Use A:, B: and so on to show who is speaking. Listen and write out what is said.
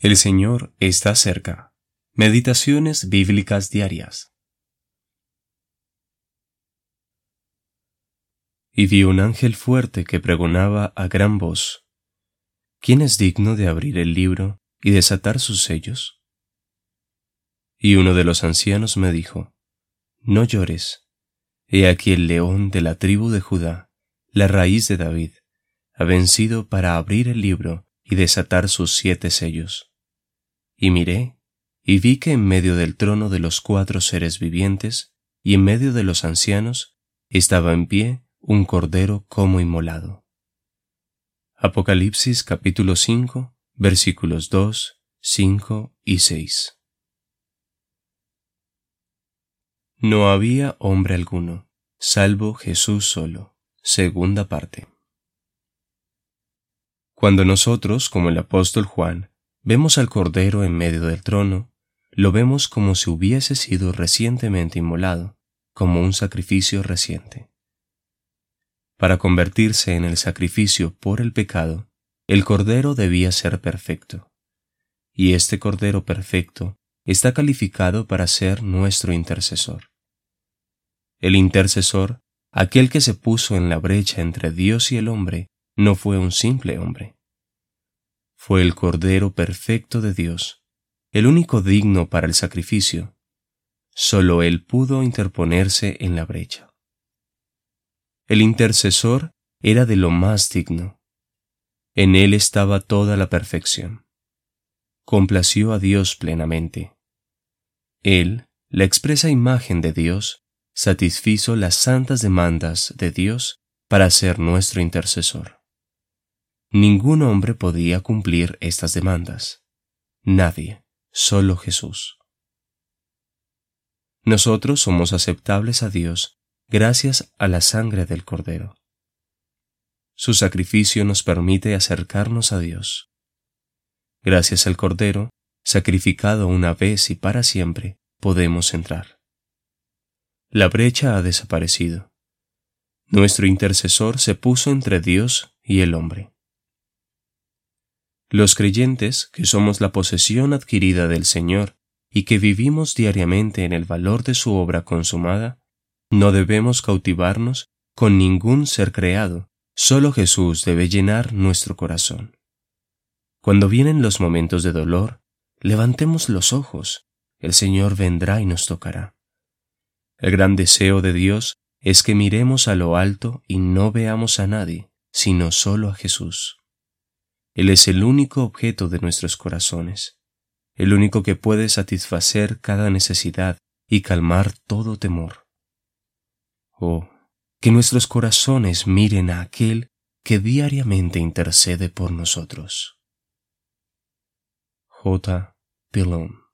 A: El Señor está cerca. Meditaciones bíblicas diarias. Y vi un ángel fuerte que pregonaba a gran voz, ¿quién es digno de abrir el libro y desatar sus sellos? Y uno de los ancianos me dijo, No llores, he aquí el león de la tribu de Judá, la raíz de David, ha vencido para abrir el libro y desatar sus siete sellos. Y miré, y vi que en medio del trono de los cuatro seres vivientes, y en medio de los ancianos, estaba en pie un cordero como inmolado. Apocalipsis capítulo 5, versículos 2, 5 y 6. No había hombre alguno, salvo Jesús solo. Segunda parte. Cuando nosotros, como el apóstol Juan, Vemos al Cordero en medio del trono, lo vemos como si hubiese sido recientemente inmolado, como un sacrificio reciente. Para convertirse en el sacrificio por el pecado, el Cordero debía ser perfecto. Y este Cordero perfecto está calificado para ser nuestro intercesor. El intercesor, aquel que se puso en la brecha entre Dios y el hombre, no fue un simple hombre fue el Cordero perfecto de Dios, el único digno para el sacrificio. Solo Él pudo interponerse en la brecha. El intercesor era de lo más digno. En Él estaba toda la perfección. Complació a Dios plenamente. Él, la expresa imagen de Dios, satisfizo las santas demandas de Dios para ser nuestro intercesor. Ningún hombre podía cumplir estas demandas. Nadie, solo Jesús. Nosotros somos aceptables a Dios gracias a la sangre del Cordero. Su sacrificio nos permite acercarnos a Dios. Gracias al Cordero, sacrificado una vez y para siempre, podemos entrar. La brecha ha desaparecido. Nuestro intercesor se puso entre Dios y el hombre. Los creyentes, que somos la posesión adquirida del Señor y que vivimos diariamente en el valor de su obra consumada, no debemos cautivarnos con ningún ser creado, solo Jesús debe llenar nuestro corazón. Cuando vienen los momentos de dolor, levantemos los ojos, el Señor vendrá y nos tocará. El gran deseo de Dios es que miremos a lo alto y no veamos a nadie, sino solo a Jesús. Él es el único objeto de nuestros corazones, el único que puede satisfacer cada necesidad y calmar todo temor. Oh, que nuestros corazones miren a aquel que diariamente intercede por nosotros. J. Pilon